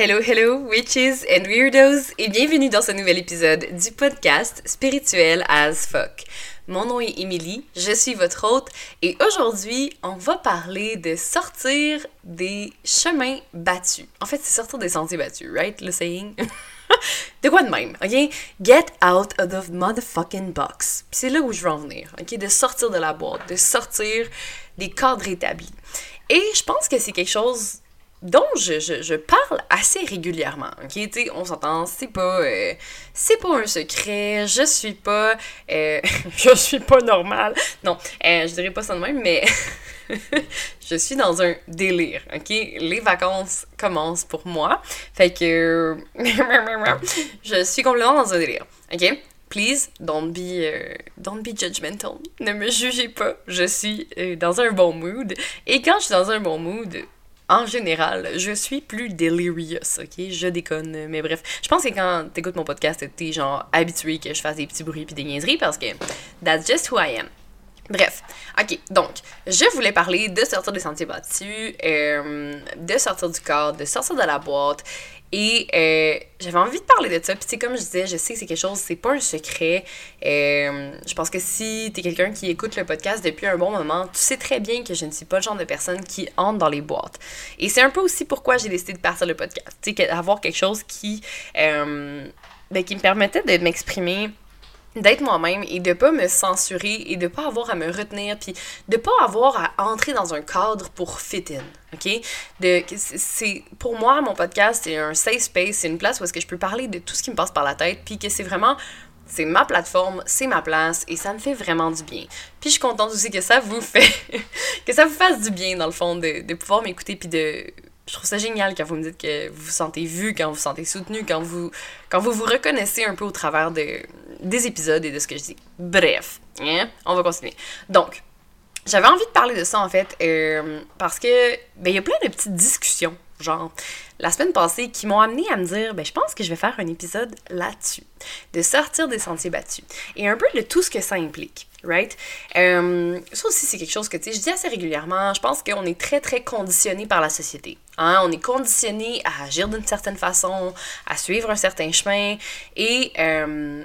Hello, hello, witches and weirdos, et bienvenue dans ce nouvel épisode du podcast Spirituel as fuck. Mon nom est Emily, je suis votre hôte, et aujourd'hui, on va parler de sortir des chemins battus. En fait, c'est sortir des sentiers battus, right? Le saying? de quoi de même, ok? Get out of the motherfucking box. c'est là où je veux en venir, ok? De sortir de la boîte, de sortir des cadres établis. Et je pense que c'est quelque chose dont je, je, parle assez régulièrement. Ok, tu on s'entend, c'est pas, euh, c'est pas un secret. Je suis pas, euh, je suis pas normale. Non, euh, je dirais pas ça de même, mais je suis dans un délire. Ok, les vacances commencent pour moi, fait que je suis complètement dans un délire. Ok? Please, don't be, don't be judgmental. Ne me jugez pas. Je suis dans un bon mood. Et quand je suis dans un bon mood, en général, je suis plus delirious, ok? Je déconne, mais bref. Je pense que quand t'écoutes mon podcast, t'es genre habitué que je fasse des petits bruits puis des niaiseries parce que that's just who I am. Bref, ok, donc, je voulais parler de sortir des sentiers battus, euh, de sortir du corps, de sortir de la boîte et euh, j'avais envie de parler de ça. Puis, c'est comme je disais, je sais que c'est quelque chose, c'est pas un secret. Euh, je pense que si t'es quelqu'un qui écoute le podcast depuis un bon moment, tu sais très bien que je ne suis pas le genre de personne qui entre dans les boîtes. Et c'est un peu aussi pourquoi j'ai décidé de partir le podcast. Tu sais, avoir quelque chose qui, euh, ben, qui me permettait de m'exprimer d'être moi-même et de pas me censurer et de pas avoir à me retenir puis de pas avoir à entrer dans un cadre pour fit in. OK? De c'est pour moi mon podcast c'est un safe space, c'est une place où est-ce que je peux parler de tout ce qui me passe par la tête puis que c'est vraiment c'est ma plateforme, c'est ma place et ça me fait vraiment du bien. Puis je suis contente aussi que ça vous fait que ça vous fasse du bien dans le fond de, de pouvoir m'écouter puis de je trouve ça génial quand vous me dites que vous vous sentez vu, quand vous vous sentez soutenu, quand vous, quand vous vous reconnaissez un peu au travers de, des épisodes et de ce que je dis. Bref, hein? on va continuer. Donc, j'avais envie de parler de ça en fait euh, parce que ben il y a plein de petites discussions genre la semaine passée qui m'ont amené à me dire ben je pense que je vais faire un épisode là-dessus de sortir des sentiers battus et un peu de tout ce que ça implique right? Euh, ça aussi c'est quelque chose que je dis assez régulièrement je pense qu'on est très très conditionné par la société hein on est conditionné à agir d'une certaine façon à suivre un certain chemin et euh,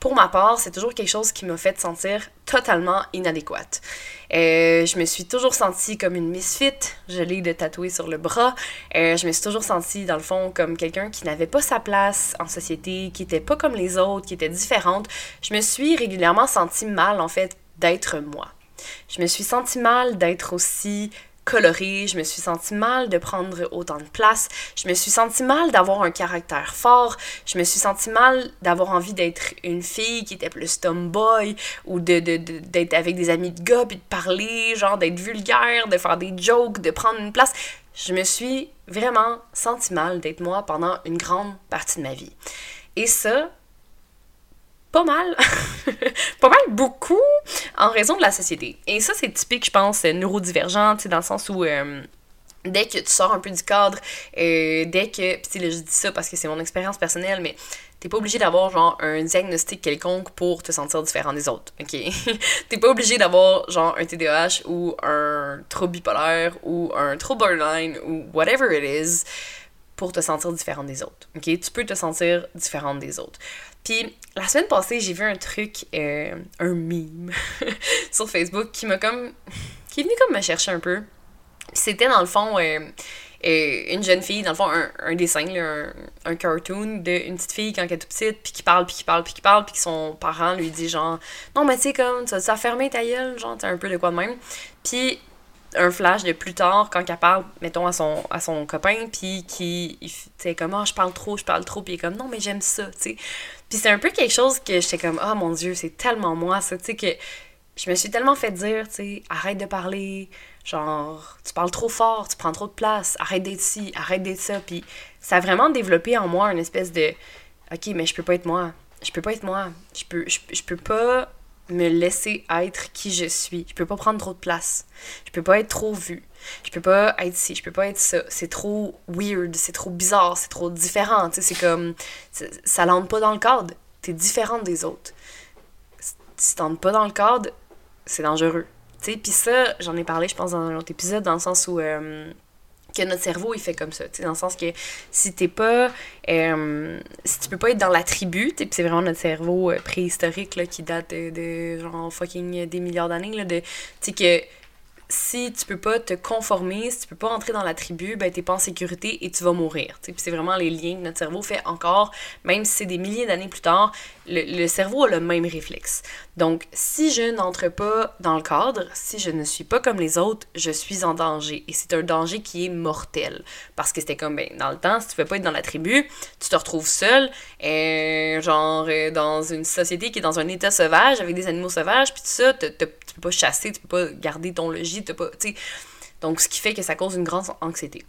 pour ma part, c'est toujours quelque chose qui m'a fait sentir totalement inadéquate. Euh, je me suis toujours sentie comme une misfit, je l'ai de tatouer sur le bras. Euh, je me suis toujours sentie, dans le fond, comme quelqu'un qui n'avait pas sa place en société, qui était pas comme les autres, qui était différente. Je me suis régulièrement sentie mal, en fait, d'être moi. Je me suis sentie mal d'être aussi colorée, je me suis sentie mal de prendre autant de place, je me suis sentie mal d'avoir un caractère fort, je me suis sentie mal d'avoir envie d'être une fille qui était plus tomboy ou de, d'être avec des amis de gars puis de parler, genre d'être vulgaire, de faire des jokes, de prendre une place. Je me suis vraiment sentie mal d'être moi pendant une grande partie de ma vie. Et ça, pas mal, pas mal beaucoup en raison de la société. Et ça, c'est typique, je pense, neurodivergent, dans le sens où euh, dès que tu sors un peu du cadre, euh, dès que, puis là, je dis ça parce que c'est mon expérience personnelle, mais t'es pas obligé d'avoir genre un diagnostic quelconque pour te sentir différent des autres, ok? t'es pas obligé d'avoir genre un TDAH ou un trouble bipolaire ou un trouble borderline ou whatever it is pour te sentir différent des autres, ok? Tu peux te sentir différente des autres. Puis la semaine passée, j'ai vu un truc, euh, un meme sur Facebook qui m'a comme. qui est venu comme me chercher un peu. C'était dans le fond euh, euh, une jeune fille, dans le fond, un, dessin, un, un, cartoon d'une petite fille quand elle est toute petite, puis qui parle, puis qui parle, puis qui parle, puis son parent lui dit genre Non, mais tu sais, comme, ça as fermé ta gueule, genre, t'as un peu de quoi de même. Puis un flash de plus tard quand elle parle mettons à son à son copain puis qui tu sais comme oh, je parle trop je parle trop puis il est comme non mais j'aime ça tu sais puis c'est un peu quelque chose que j'étais comme oh mon dieu c'est tellement moi ça tu sais que je me suis tellement fait dire tu sais arrête de parler genre tu parles trop fort tu prends trop de place arrête d'être ci arrête d'être ça puis ça a vraiment développé en moi une espèce de ok mais je peux pas être moi je peux pas être moi je peux je peux pas me laisser être qui je suis. Je peux pas prendre trop de place. Je peux pas être trop vue. Je peux pas être ci, je peux pas être ça. C'est trop weird, c'est trop bizarre, c'est trop différent. C'est comme. Ça l'entre pas dans le cadre. T'es différente des autres. Si t'entres pas dans le cadre, c'est dangereux. Puis ça, j'en ai parlé, je pense, dans un autre épisode, dans le sens où. Euh, que notre cerveau est fait comme ça, dans le sens que si t'es pas, euh, si tu peux pas être dans la tribu, puis c'est vraiment notre cerveau euh, préhistorique là, qui date de, de genre fucking des milliards d'années, de, tu sais que si tu peux pas te conformer, si tu peux pas entrer dans la tribu, ben t'es pas en sécurité et tu vas mourir. Puis c'est vraiment les liens que notre cerveau fait encore, même si c'est des milliers d'années plus tard, le, cerveau a le même réflexe. Donc, si je n'entre pas dans le cadre, si je ne suis pas comme les autres, je suis en danger. Et c'est un danger qui est mortel. Parce que c'était comme, ben, dans le temps, si tu peux pas être dans la tribu, tu te retrouves seul, et, genre, euh, dans une société qui est dans un état sauvage, avec des animaux sauvages, puis tout ça, peux pas chasser, tu peux pas garder ton logis, tu pas, tu Donc, ce qui fait que ça cause une grande anxiété.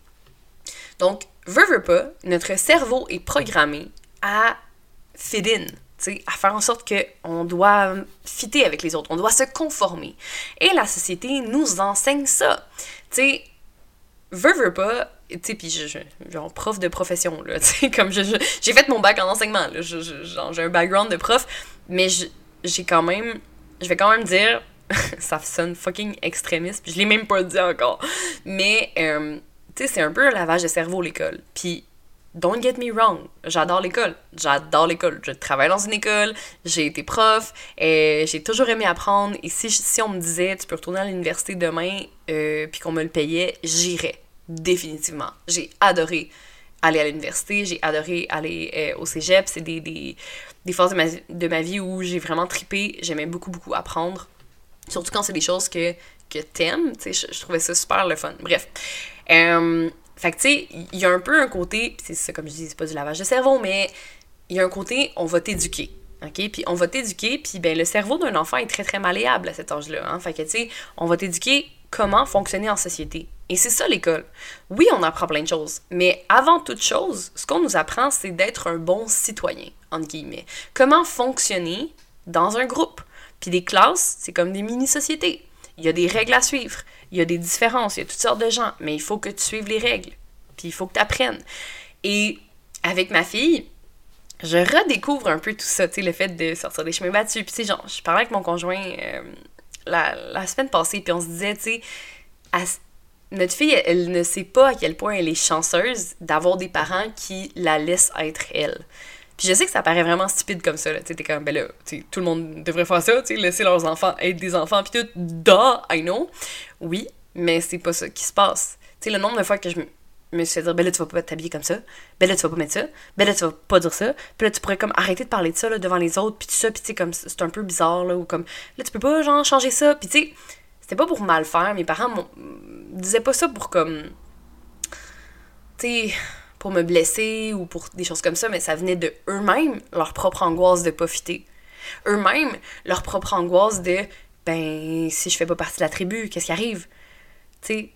Donc, veux, veux pas, notre cerveau est programmé à fit in à faire en sorte qu'on doit fitter avec les autres, on doit se conformer. Et la société nous enseigne ça. Tu sais, veux, veux pas, tu sais, puis je, genre prof de profession, là, tu sais, comme je, j'ai fait mon bac en enseignement, là, j'ai un background de prof, mais j'ai quand même, je vais quand même dire, ça sonne fucking extrémiste, puis je l'ai même pas dit encore, mais, euh, tu sais, c'est un peu un lavage de cerveau, l'école. Puis Don't get me wrong, j'adore l'école. J'adore l'école. Je travaille dans une école, j'ai été prof, et j'ai toujours aimé apprendre. Et si, on me disait, tu peux retourner à l'université demain, euh, puis qu'on me le payait, j'irais. Définitivement. J'ai adoré aller à l'université, j'ai adoré aller euh, au cégep. C'est des, des, des, phases de ma, de ma vie où j'ai vraiment tripé. J'aimais beaucoup, beaucoup apprendre. Surtout quand c'est des choses que, que t'aimes. Je, je trouvais ça super le fun. Bref. Euh, tu sais, il y a un peu un côté, c'est comme je dis, c'est pas du lavage de cerveau, mais il y a un côté, on va t'éduquer. OK? Puis on va t'éduquer, puis ben le cerveau d'un enfant est très très malléable à cet âge-là. Hein? Fait tu sais, on va t'éduquer comment fonctionner en société. Et c'est ça l'école. Oui, on apprend plein de choses, mais avant toute chose, ce qu'on nous apprend, c'est d'être un bon citoyen, entre guillemets. Comment fonctionner dans un groupe? Puis des classes, c'est comme des mini-sociétés. Il y a des règles à suivre il y a des différences, il y a toutes sortes de gens, mais il faut que tu suives les règles, puis il faut que tu apprennes. Et avec ma fille, je redécouvre un peu tout ça, tu sais, le fait de sortir des chemins battus. Puis, tu sais, genre, je parlais avec mon conjoint euh, la, semaine passée, puis on se disait, tu sais, notre fille, elle, ne sait pas à quel point elle est chanceuse d'avoir des parents qui la laissent être elle. Puis je sais que ça paraît vraiment stupide comme ça, là. Tu t'es comme, ben là, tout le monde devrait faire ça, tu laisser leurs enfants être des enfants, puis tout, da, I know. Oui, mais c'est pas ça qui se passe. Tu sais, le nombre de fois que je me suis fait dire, ben là, tu vas pas t'habiller comme ça, ben là, tu vas pas mettre ça, ben là, tu vas pas dire ça, puis là, tu pourrais comme arrêter de parler de ça, là, devant les autres, puis tout ça, puis tu comme, c'est un peu bizarre, là, ou comme, là, tu peux pas, genre, changer ça, puis tu c'était pas pour mal faire, mes parents disaient pas ça pour comme, tu pour me blesser ou pour des choses comme ça, mais ça venait de eux-mêmes, leur propre angoisse de pas fitter. Eux-mêmes, leur propre angoisse de ben si je fais pas partie de la tribu, qu'est-ce qui arrive? Tu sais,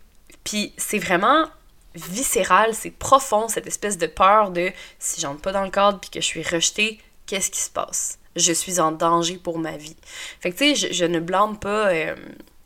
puis c'est vraiment viscéral, c'est profond cette espèce de peur de si j'entre pas dans le cadre puis que je suis rejetée, qu'est-ce qui se passe? Je suis en danger pour ma vie. Fait que tu sais, je, ne blâme pas euh,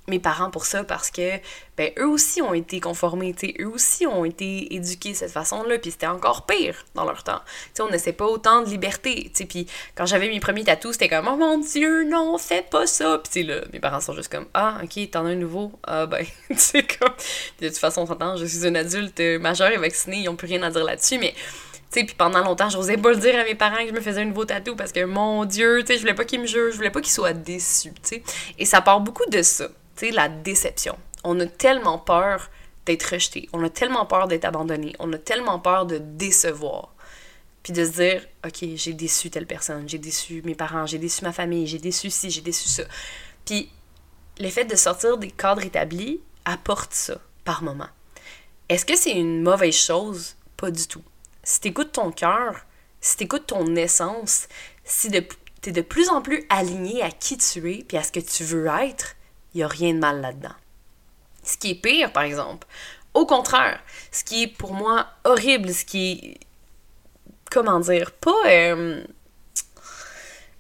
mes parents pour ça parce que ben eux aussi ont été conformés, eux aussi ont été éduqués de cette façon-là, puis c'était encore pire dans leur temps. Tu on n'essaie pas autant de liberté, tu puis quand j'avais mes premiers tatous, c'était comme oh mon dieu, non, fais pas ça. Puis là, mes parents sont juste comme ah, OK, t'en as un nouveau. Ah ben, tu comme de toute façon, on s'entend, je suis une adulte majeure et vaccinée, ils ont plus rien à dire là-dessus, mais tu puis pendant longtemps, j'osais pas le dire à mes parents que je me faisais un nouveau tatou parce que, mon Dieu, tu sais, je voulais pas qu'ils me jugent, je voulais pas qu'ils soient déçus, tu sais. Et ça part beaucoup de ça la déception. On a tellement peur d'être rejeté, on a tellement peur d'être abandonné, on a tellement peur de décevoir. Puis de se dire, OK, j'ai déçu telle personne, j'ai déçu mes parents, j'ai déçu ma famille, j'ai déçu ci, j'ai déçu ça. Puis le fait de sortir des cadres établis apporte ça par moment. Est-ce que c'est une mauvaise chose? Pas du tout. Si t'écoutes ton cœur, si t'écoutes ton essence, si t'es de plus en plus aligné à qui tu es puis à ce que tu veux être, il n'y a rien de mal là-dedans. Ce qui est pire, par exemple, au contraire, ce qui est pour moi horrible, ce qui est, comment dire, pas, euh,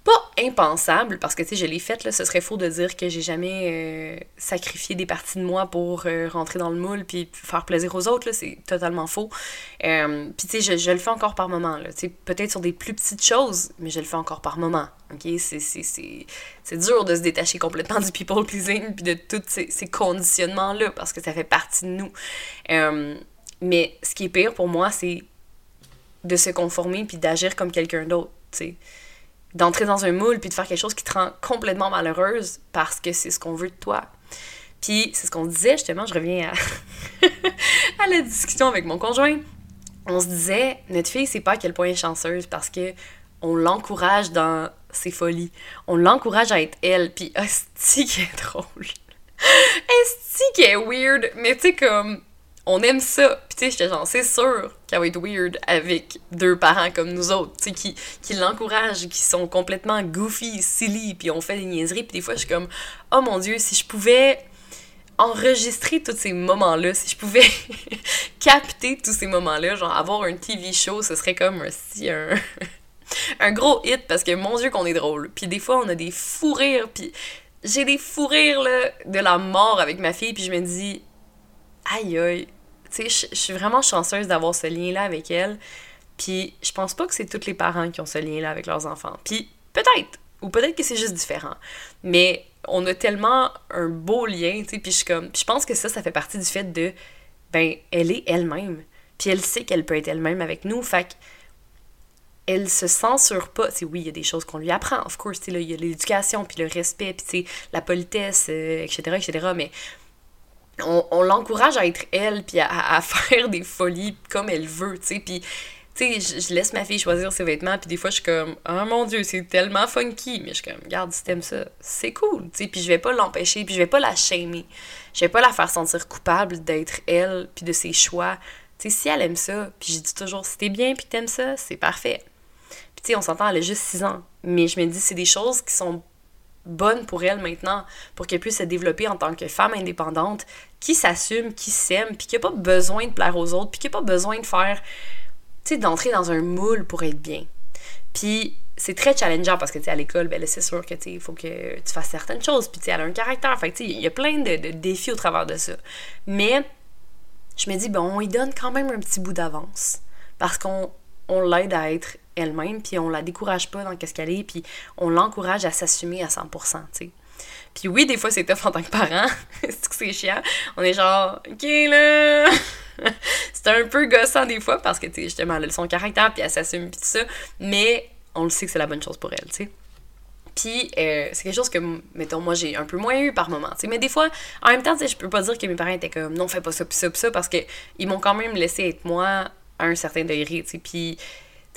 pas impensable, parce que tu sais, je l'ai faite, ce serait faux de dire que j'ai jamais euh, sacrifié des parties de moi pour euh, rentrer dans le moule puis faire plaisir aux autres, c'est totalement faux. puis tu sais, je, le fais encore par moment, là, peut-être sur des plus petites choses, mais je le fais encore par moment. OK? C'est dur de se détacher complètement du people pleasing puis de tous ces, ces conditionnements-là parce que ça fait partie de nous. Euh, Mais ce qui est pire pour moi, c'est de se conformer puis d'agir comme quelqu'un d'autre, tu sais. D'entrer dans un moule puis de faire quelque chose qui te rend complètement malheureuse parce que c'est ce qu'on veut de toi. Puis c'est ce qu'on disait justement, je reviens à, la discussion avec mon conjoint. On se disait, notre fille, c'est pas à quel point elle est chanceuse parce que on l'encourage dans ses folies. On l'encourage à être elle. Puis, hostie qui est drôle. Esti qui est weird. Mais tu sais, comme, on aime ça. Puis tu sais, j'étais genre, c'est sûr qu'elle va être weird avec deux parents comme nous autres, tu sais, qui, l'encouragent, qui sont complètement goofy, silly, puis on fait des niaiseries. Puis des fois, je suis comme, oh mon Dieu, si je pouvais enregistrer tous ces moments-là, si je pouvais capter tous ces moments-là, genre avoir un TV show, ce serait comme si un gros hit parce que mon dieu qu'on est drôle. Puis des fois on a des fous rires, puis j'ai des fous rires de la mort avec ma fille, puis je me dis aïe aïe, tu sais, je suis vraiment chanceuse d'avoir ce lien-là avec elle. Puis je pense pas que c'est tous les parents qui ont ce lien-là avec leurs enfants. Puis peut-être, ou peut-être que c'est juste différent. Mais on a tellement un beau lien, tu puis je comme pense que ça ça fait partie du fait de ben elle est elle-même. Puis elle sait qu'elle peut être elle-même avec nous, fait elle se censure pas. C'est oui, il y a des choses qu'on lui apprend, of course, il y a l'éducation, puis le respect, puis la politesse, etc., euh, etc., mais on, l'encourage à être elle, puis à, faire des folies comme elle veut, tu sais, puis je, laisse ma fille choisir ses vêtements, puis des fois, je suis comme, oh mon Dieu, c'est tellement funky. Mais je suis comme, regarde, si t'aimes ça, c'est cool, tu sais, puis je vais pas l'empêcher, puis je vais pas la shamer. Je vais pas la faire sentir coupable d'être elle, puis de ses choix. Tu si elle aime ça, puis je dis toujours, si t'es bien, puis t'aimes ça, c'est parfait tu sais, on s'entend, elle a juste 6 ans. Mais je me dis, c'est des choses qui sont bonnes pour elle maintenant, pour qu'elle puisse se développer en tant que femme indépendante, qui s'assume, qui s'aime, puis qui n'a pas besoin de plaire aux autres, puis qui n'a pas besoin de faire, tu sais, d'entrer dans un moule pour être bien. Puis c'est très challengeant parce que, tu sais, à l'école, ben c'est sûr que, tu faut que tu fasses certaines choses, puis tu elle a un caractère, fait tu il y a plein de, de, défis au travers de ça. Mais je me dis, bon, on lui donne quand même un petit bout d'avance, parce qu'on on l'aide à être elle-même, puis on la décourage pas dans qu'est-ce qu'elle est, puis on l'encourage à s'assumer à 100%, tu. Puis oui, des fois, c'est tough en tant que parent. c'est que c'est chiant. On est genre, OK, là... c'est un peu gossant des fois, parce que, tu sais, justement, elle a son caractère, puis elle s'assume, puis tout ça. Mais on le sait que c'est la bonne chose pour elle, tu sais. Puis euh, c'est quelque chose que, mettons, moi, j'ai un peu moins eu par moment. Mais des fois, en même temps, je peux pas dire que mes parents étaient comme, non, fais pas ça, pis ça, pis ça, parce qu'ils m'ont quand même laissé être moi à un certain degré. Puis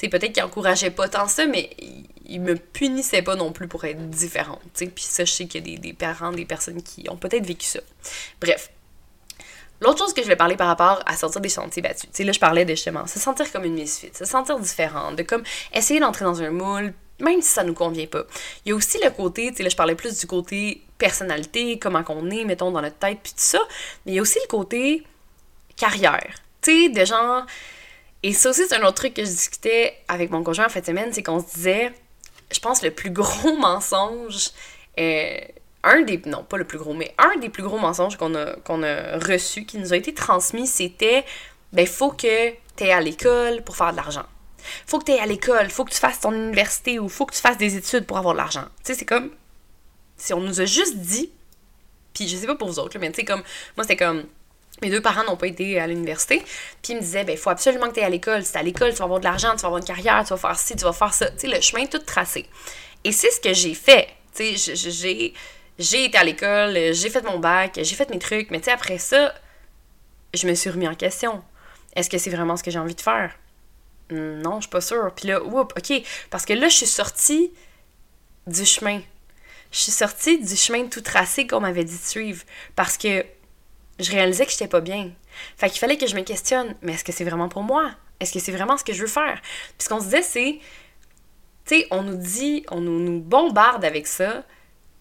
sais, peut-être qu'il encourageait pas tant ça, mais il me punissait pas non plus pour être différente, tu. Puis ça, je sais qu'il y a des, parents, des personnes qui ont peut-être vécu ça. Bref. L'autre chose que je vais parler par rapport à sortir des sentiers battus, tu sais, là, je parlais de justement se sentir comme une misfit, se sentir différente, de comme essayer d'entrer dans un moule, même si ça nous convient pas. Il y a aussi le côté, tu sais, là, je parlais plus du côté personnalité, comment qu'on est, mettons, dans notre tête, puis tout ça, mais il y a aussi le côté carrière. Tu sais, de gens et ça aussi, c'est un autre truc que je discutais avec mon conjoint en fin de semaine, c'est qu'on se disait, je pense, le plus gros mensonge, euh, un des, non pas le plus gros, mais un des plus gros mensonges qu'on a, qu'on a reçu, qui nous a été transmis, c'était, ben, faut que tu à l'école pour faire de l'argent. Faut que tu à l'école, faut que tu fasses ton université ou faut que tu fasses des études pour avoir de l'argent. Tu sais, c'est comme, si on nous a juste dit, puis je sais pas pour vous autres, mais tu sais, comme, moi, c'était comme, mes deux parents n'ont pas été à l'université. Puis ils me disaient, ben, il faut absolument que tu à l'école. Si tu à l'école, tu vas avoir de l'argent, tu vas avoir une carrière, tu vas faire ci, tu vas faire ça. Tu sais, le chemin tout tracé. Et c'est ce que j'ai fait. Tu sais, j'ai, j'ai été à l'école, j'ai fait mon bac, j'ai fait mes trucs. Mais tu sais, après ça, je me suis remis en question. Est-ce que c'est vraiment ce que j'ai envie de faire? Non, je suis pas sûre. Puis là, oups, OK. Parce que là, je suis sortie du chemin. Je suis sortie du chemin tout tracé qu'on m'avait dit de suivre. Parce que je réalisais que j'étais pas bien. Fait qu'il fallait que je me questionne, mais est-ce que c'est vraiment pour moi? Est-ce que c'est vraiment ce que je veux faire? Puis ce qu'on se disait, c'est, tu sais, on nous dit, on nous, nous bombarde avec ça,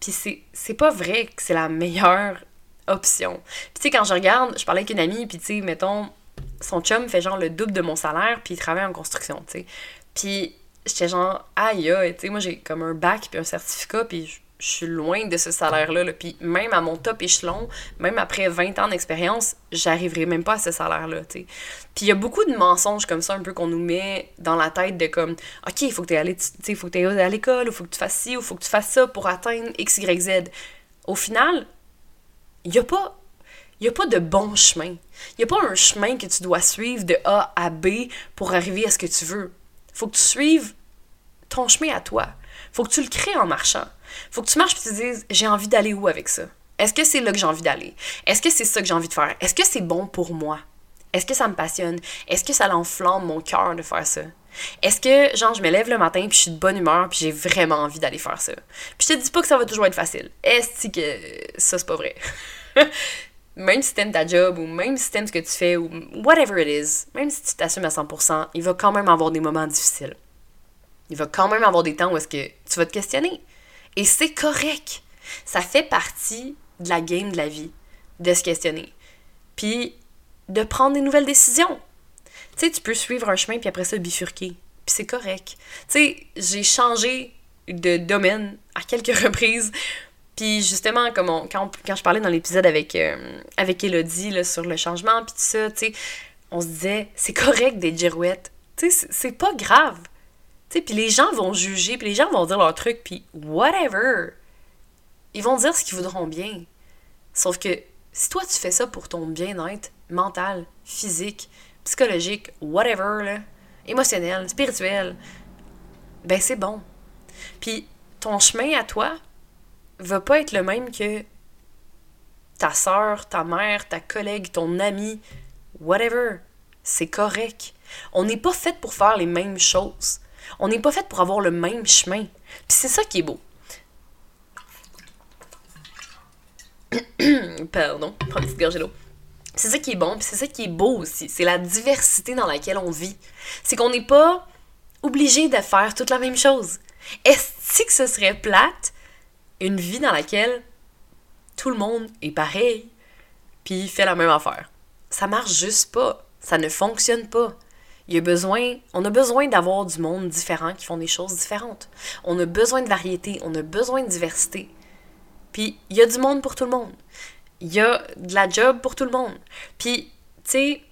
puis c'est pas vrai que c'est la meilleure option. Puis tu sais, quand je regarde, je parlais avec une amie, puis tu sais, mettons, son chum fait genre le double de mon salaire, puis il travaille en construction, tu sais. Puis j'étais genre, aïe, tu sais, moi j'ai comme un bac, puis un certificat, puis je suis loin de ce salaire-là. Puis même à mon top échelon, même après 20 ans d'expérience, j'arriverai même pas à ce salaire-là, Puis il y a beaucoup de mensonges comme ça, un peu qu'on nous met dans la tête de comme, OK, il faut que tu ailles faut que à l'école, ou faut que tu fasses ci, ou faut que tu fasses ça pour atteindre X, Y, Z. Au final, il y a pas... N'y a pas de bon chemin. Il n'y a pas un chemin que tu dois suivre de A à B pour arriver à ce que tu veux. faut que tu suives ton chemin à toi. faut que tu le crées en marchant. Faut que tu marches et tu te dises j'ai envie d'aller où avec ça? Est-ce que c'est là que j'ai envie d'aller? Est-ce que c'est ça que j'ai envie de faire? Est-ce que c'est bon pour moi? Est-ce que ça me passionne? Est-ce que ça l'enflamme mon cœur de faire ça? Est-ce que, genre, je me lève le matin puis je suis de bonne humeur puis j'ai vraiment envie d'aller faire ça? Puis je te dis pas que ça va toujours être facile. Est-ce que ça, c'est pas vrai? même si t'aimes ta job ou même si t'aimes ce que tu fais ou whatever it is, même si tu t'assumes à 100%, il va quand même avoir des moments difficiles. Il va quand même avoir des temps où est-ce que tu vas te questionner. Et c'est correct. Ça fait partie de la game de la vie, de se questionner. Puis de prendre des nouvelles décisions. Tu sais, tu peux suivre un chemin puis après ça bifurquer. Puis c'est correct. Tu sais, j'ai changé de domaine à quelques reprises. Puis justement, comme quand, quand, je parlais dans l'épisode avec, euh, avec Elodie là, sur le changement, puis tout ça, tu sais, on se disait, c'est correct d'être girouette. Tu sais, c'est pas grave. Puis les gens vont juger, puis les gens vont dire leur truc, puis whatever. Ils vont dire ce qu'ils voudront bien. Sauf que si toi tu fais ça pour ton bien-être mental, physique, psychologique, whatever, émotionnel, spirituel, ben c'est bon. Puis ton chemin à toi va pas être le même que ta soeur, ta mère, ta collègue, ton ami, whatever. C'est correct. On n'est pas fait pour faire les mêmes choses. On n'est pas fait pour avoir le même chemin. Puis c'est ça qui est beau. Pardon, prends une petite. C'est ça qui est bon, puis c'est ça qui est beau aussi. C'est la diversité dans laquelle on vit. C'est qu'on n'est pas obligé de faire toute la même chose. Est-ce que ce serait plate une vie dans laquelle tout le monde est pareil, puis fait la même affaire? Ça marche juste pas. Ça ne fonctionne pas. Y a besoin, on a besoin d'avoir du monde différent qui font des choses différentes. On a besoin de variété, on a besoin de diversité. Puis il y a du monde pour tout le monde. Il y a de la job pour tout le monde. Puis, tu sais,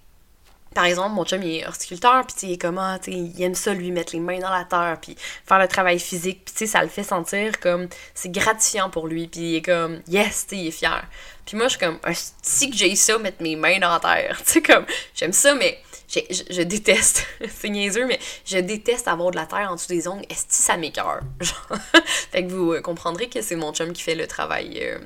par exemple, mon chum, il est horticulteur, puis il est comme, ah, il aime ça, lui, mettre les mains dans la terre, puis faire le travail physique, puis tu sais, ça le fait sentir comme, c'est gratifiant pour lui, puis il est comme, yes, tu il est fier. Puis moi, je suis comme, si que j'ai ça, mettre mes mains dans la terre, tu sais, comme, j'aime ça, mais je, déteste, c'est niaiseux, mais je déteste avoir de la terre en dessous des ongles. Est-ce que ça m'écœure? fait que vous euh, comprendrez que c'est mon chum qui fait le travail, euh,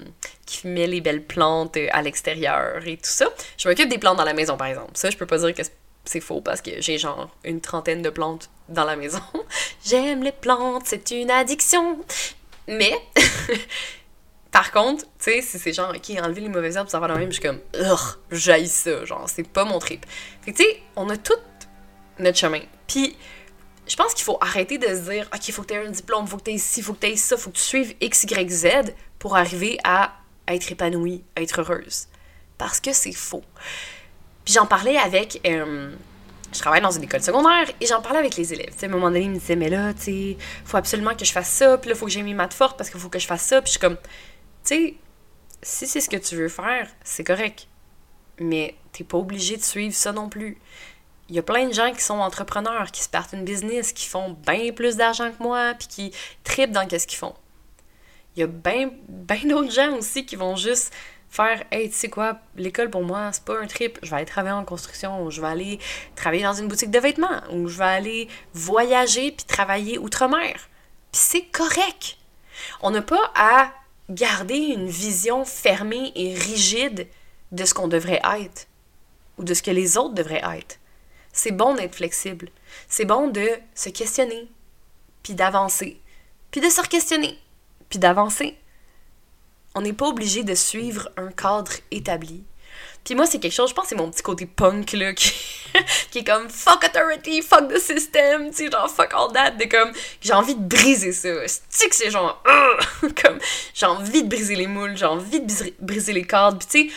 qui met les belles plantes euh, à l'extérieur et tout ça. Je m'occupe des plantes dans la maison, par exemple. Ça, je peux pas dire que c'est faux parce que j'ai genre une trentaine de plantes dans la maison. J'aime les plantes, c'est une addiction. Mais Par contre, tu sais, si c'est genre, ok, enlever les mauvaises herbes, va dans même, je suis comme, ugh, j'aille ça, genre, c'est pas mon trip. Fait que, tu sais, on a tout notre chemin. Puis, je pense qu'il faut arrêter de se dire, ok, faut que tu aies un diplôme, faut que tu aies ci, faut que tu aies ça, faut que tu suives X, Y, Z pour arriver à être épanouie, à être heureuse. Parce que c'est faux. Puis j'en parlais avec. Euh, je travaille dans une école secondaire et j'en parlais avec les élèves. à un moment donné, ils me disaient, mais là, tu sais, faut absolument que je fasse ça, puis là, faut que j'ai mes maths fortes parce qu'il faut que je fasse ça. Puis je suis comme, sais, si c'est ce que tu veux faire, c'est correct. Mais t'es pas obligé de suivre ça non plus. Il y a plein de gens qui sont entrepreneurs, qui se partent une business, qui font bien plus d'argent que moi, puis qui tripent dans qu'est-ce qu'ils font. Il y a bien d'autres gens aussi qui vont juste faire Hey, tu sais quoi, l'école pour moi, c'est pas un trip. Je vais aller travailler en construction, ou je vais aller travailler dans une boutique de vêtements, ou je vais aller voyager puis travailler outre-mer. Puis c'est correct. On n'a pas à garder une vision fermée et rigide de ce qu'on devrait être ou de ce que les autres devraient être. C'est bon d'être flexible. C'est bon de se questionner, puis d'avancer, puis de se questionner, puis d'avancer. On n'est pas obligé de suivre un cadre établi. Puis moi, c'est quelque chose, je pense c'est mon petit côté punk, là, qui, qui est comme fuck authority, fuck the system, tu sais, genre fuck all that, de comme, j'ai envie de briser ça. C'est que c'est genre, comme, j'ai envie de briser les moules, j'ai envie de briser les cadres, puis tu sais,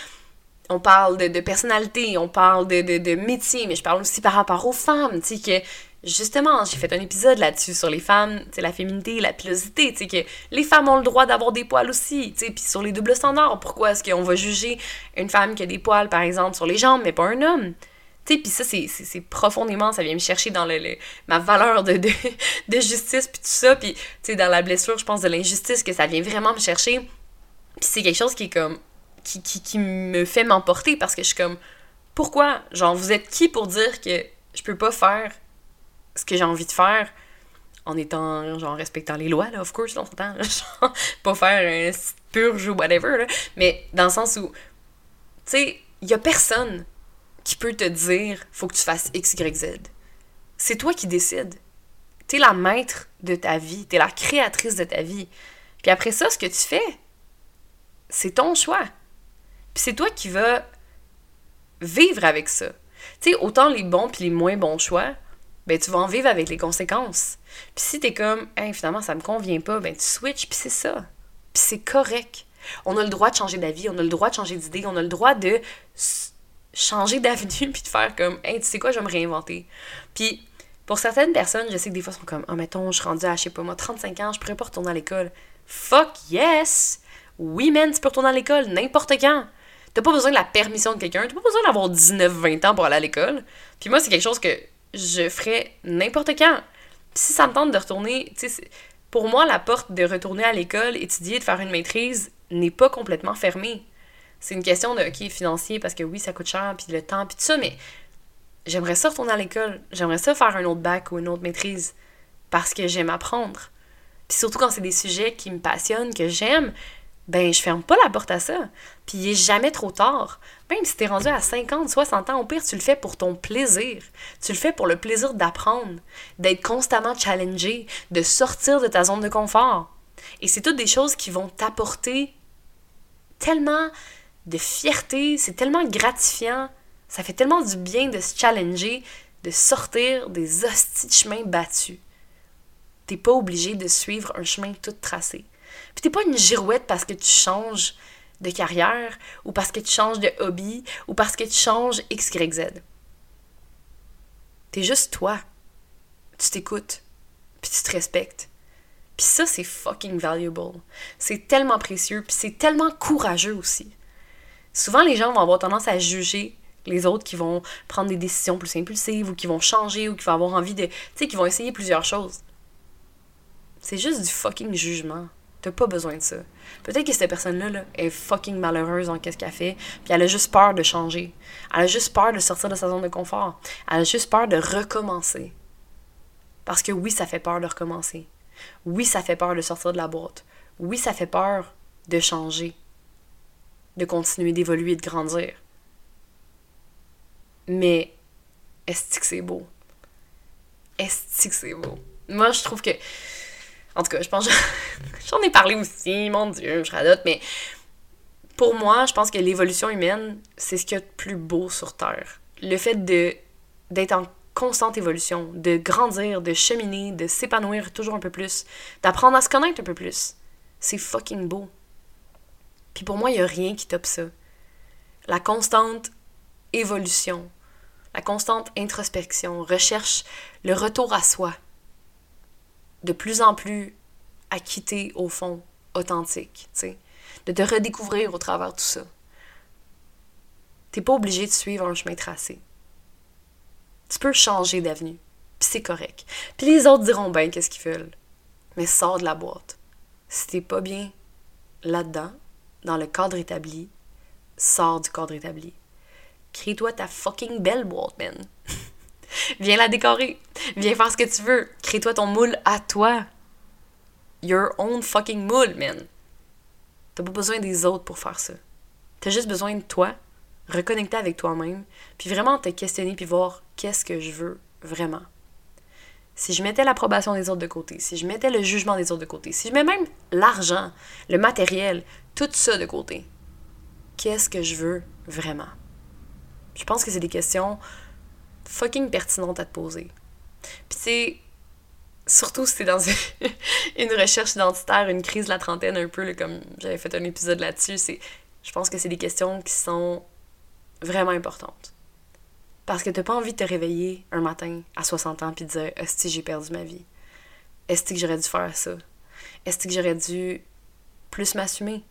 on parle de, de, personnalité, on parle de, de, de, métier, mais je parle aussi par rapport aux femmes, tu sais, que justement, j'ai fait un épisode là-dessus sur les femmes, c'est la féminité, la pilosité, tu sais, que les femmes ont le droit d'avoir des poils aussi, tu sais, puis sur les doubles standards, pourquoi est-ce qu'on va juger une femme qui a des poils, par exemple, sur les jambes, mais pas un homme? Tu sais, puis ça, c'est profondément, ça vient me chercher dans le, ma valeur de, de, de justice, puis tout ça, puis, tu sais, dans la blessure, je pense, de l'injustice, que ça vient vraiment me chercher. Puis c'est quelque chose qui est comme, qui, qui, qui me fait m'emporter parce que je suis comme, pourquoi? Genre, vous êtes qui pour dire que je peux pas faire ce que j'ai envie de faire en étant, genre, respectant les lois, là, of course, là, pas faire un purge ou whatever, là, mais dans le sens où, tu sais, il y a personne qui peut te dire, faut que tu fasses X, Y, Z. C'est toi qui décides. T'es la maître de ta vie, t'es la créatrice de ta vie. Puis après ça, ce que tu fais, c'est ton choix. Puis c'est toi qui vas vivre avec ça. Tu sais, autant les bons puis les moins bons choix, ben tu vas en vivre avec les conséquences. Puis si t'es comme, hey, finalement, ça me convient pas, ben tu switches, puis c'est ça. Puis c'est correct. On a le droit de changer d'avis, on a le droit de changer d'idée, on a le droit de changer d'avenue puis de faire comme, hey, tu sais quoi, je vais me réinventer. Puis pour certaines personnes, je sais que des fois, sont comme, oh, mettons, je suis rendue à, je sais pas moi, 35 ans, je pourrais pas retourner à l'école. Fuck yes! Oui, man, tu peux retourner à l'école n'importe quand. T'as pas besoin de la permission de quelqu'un, t'as pas besoin d'avoir 19-20 ans pour aller à l'école. Puis moi, c'est quelque chose que je ferais n'importe quand. si ça me tente de retourner, tu sais, pour moi, la porte de retourner à l'école, étudier, de faire une maîtrise n'est pas complètement fermée. C'est une question de, OK, financier, parce que oui, ça coûte cher, puis le temps, puis tout ça, mais j'aimerais ça retourner à l'école. J'aimerais ça faire un autre bac ou une autre maîtrise parce que j'aime apprendre. Puis surtout quand c'est des sujets qui me passionnent, que j'aime, ben je ferme pas la porte à ça. Puis il est jamais trop tard. Même si t'es rendu à 50, 60 ans, au pire, tu le fais pour ton plaisir. Tu le fais pour le plaisir d'apprendre, d'être constamment challengé, de sortir de ta zone de confort. Et c'est toutes des choses qui vont t'apporter tellement de fierté, c'est tellement gratifiant, ça fait tellement du bien de se challenger, de sortir des hosties chemins battus. T'es pas obligé de suivre un chemin tout tracé. Puis t'es pas une girouette parce que tu changes de carrière, ou parce que tu changes de hobby, ou parce que tu changes X, Y, Z. T'es juste toi. Tu t'écoutes, puis tu te respectes. Puis ça, c'est fucking valuable. C'est tellement précieux, puis c'est tellement courageux aussi. Souvent, les gens vont avoir tendance à juger les autres qui vont prendre des décisions plus impulsives ou qui vont changer ou qui vont avoir envie de. Tu sais, qui vont essayer plusieurs choses. C'est juste du fucking jugement. Pas besoin de ça. Peut-être que cette personne-là là, est fucking malheureuse en qu'est-ce qu'elle fait, puis elle a juste peur de changer. Elle a juste peur de sortir de sa zone de confort. Elle a juste peur de recommencer. Parce que oui, ça fait peur de recommencer. Oui, ça fait peur de sortir de la boîte. Oui, ça fait peur de changer, de continuer d'évoluer, de grandir. Mais est-ce que c'est beau? Est-ce que c'est beau? Moi, je trouve que. En tout cas, je pense j'en ai parlé aussi, mon Dieu, je radote, mais pour moi, je pense que l'évolution humaine, c'est ce qu'il y a de plus beau sur Terre. Le fait d'être en constante évolution, de grandir, de cheminer, de s'épanouir toujours un peu plus, d'apprendre à se connaître un peu plus. C'est fucking beau. Puis pour moi, il n'y a rien qui top ça. La constante évolution, la constante introspection, recherche le retour à soi. De plus en plus acquitté au fond, authentique, tu sais. De te redécouvrir au travers de tout ça. T'es pas obligé de suivre un chemin tracé. Tu peux changer d'avenue, puis c'est correct. Puis les autres diront bien qu'est-ce qu'ils veulent. Mais sors de la boîte. Si t'es pas bien là-dedans, dans le cadre établi, sors du cadre établi. Crée-toi ta fucking belle boîte, man. Viens la décorer. Viens faire ce que tu veux. Crée-toi ton moule à toi. Your own fucking moule, man. T'as pas besoin des autres pour faire ça. T'as juste besoin de toi, reconnecter avec toi-même, puis vraiment te questionner puis voir qu'est-ce que je veux vraiment. Si je mettais l'approbation des autres de côté, si je mettais le jugement des autres de côté, si je mets même l'argent, le matériel, tout ça de côté, qu'est-ce que je veux vraiment? Je pense que c'est des questions fucking pertinentes à te poser. Puis c'est surtout si t'es dans une recherche identitaire, une crise de la trentaine un peu, comme j'avais fait un épisode là-dessus, c'est je pense que c'est des questions qui sont vraiment importantes. Parce que t'as pas envie de te réveiller un matin à 60 ans puis de dire Est-ce que j'ai perdu ma vie Est-ce que j'aurais dû faire ça? Est-ce que j'aurais dû plus m'assumer?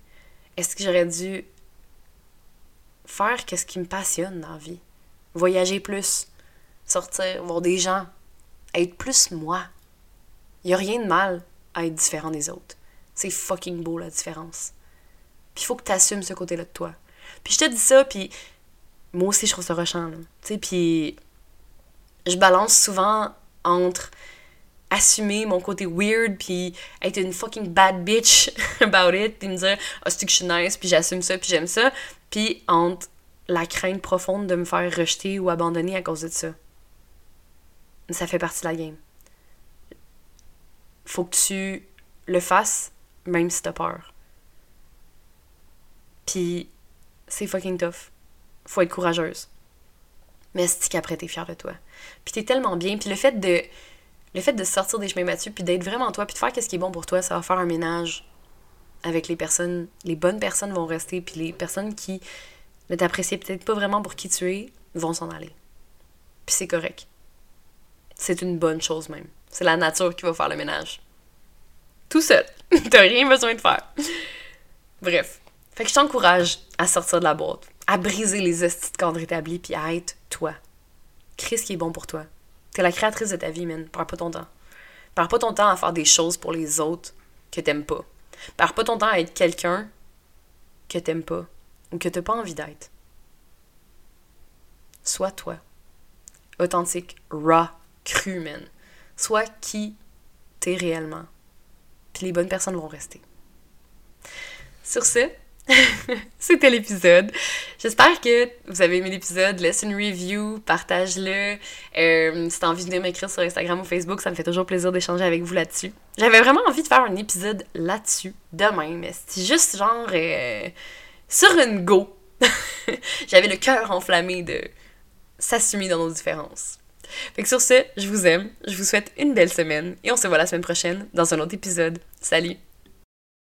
Est-ce que j'aurais dû faire ce qui me passionne dans la vie? Voyager plus, sortir, voir des gens, être plus moi. Il a rien de mal à être différent des autres. C'est fucking beau la différence. Puis il faut que tu assumes ce côté-là de toi. Puis je te dis ça, puis moi aussi, je trouve ça rushant, Tu sais, puis je balance souvent entre assumer mon côté weird puis être une fucking bad bitch about it puis me dire oh c'est que je suis nice puis j'assume ça puis j'aime ça puis entre la crainte profonde de me faire rejeter ou abandonner à cause de ça ça fait partie de la game faut que tu le fasses même si t'as peur puis c'est fucking tough faut être courageuse mais c'est qu'après t'es fière de toi puis t'es tellement bien puis le fait de le fait de sortir des chemins battus, puis d'être vraiment toi, puis de faire ce qui est bon pour toi, ça va faire un ménage avec les personnes. Les bonnes personnes vont rester, puis les personnes qui ne t'apprécient peut-être pas vraiment pour qui tu es vont s'en aller. Puis c'est correct. C'est une bonne chose même. C'est la nature qui va faire le ménage. Tout seul. T'as rien besoin de faire. Bref. Fait que je t'encourage à sortir de la boîte, à briser les estis de cadre établis, puis à être toi. Crée ce qui est bon pour toi. T'es la créatrice de ta vie, man. Perds pas ton temps. Perds pas ton temps à faire des choses pour les autres que t'aimes pas. Perds pas ton temps à être quelqu'un que t'aimes pas ou que t'as pas envie d'être. Sois toi. Authentique, raw, cru, man. Sois qui t'es réellement. Puis les bonnes personnes vont rester. Sur ce, C'était l'épisode. J'espère que vous avez aimé l'épisode. Laisse une review, partage-le. Euh, si t'as envie de venir m'écrire sur Instagram ou Facebook, ça me fait toujours plaisir d'échanger avec vous là-dessus. J'avais vraiment envie de faire un épisode là-dessus demain, mais c'est juste genre euh, sur une go. J'avais le cœur enflammé de s'assumer dans nos différences. Fait que sur ce, je vous aime, je vous souhaite une belle semaine et on se voit la semaine prochaine dans un autre épisode. Salut!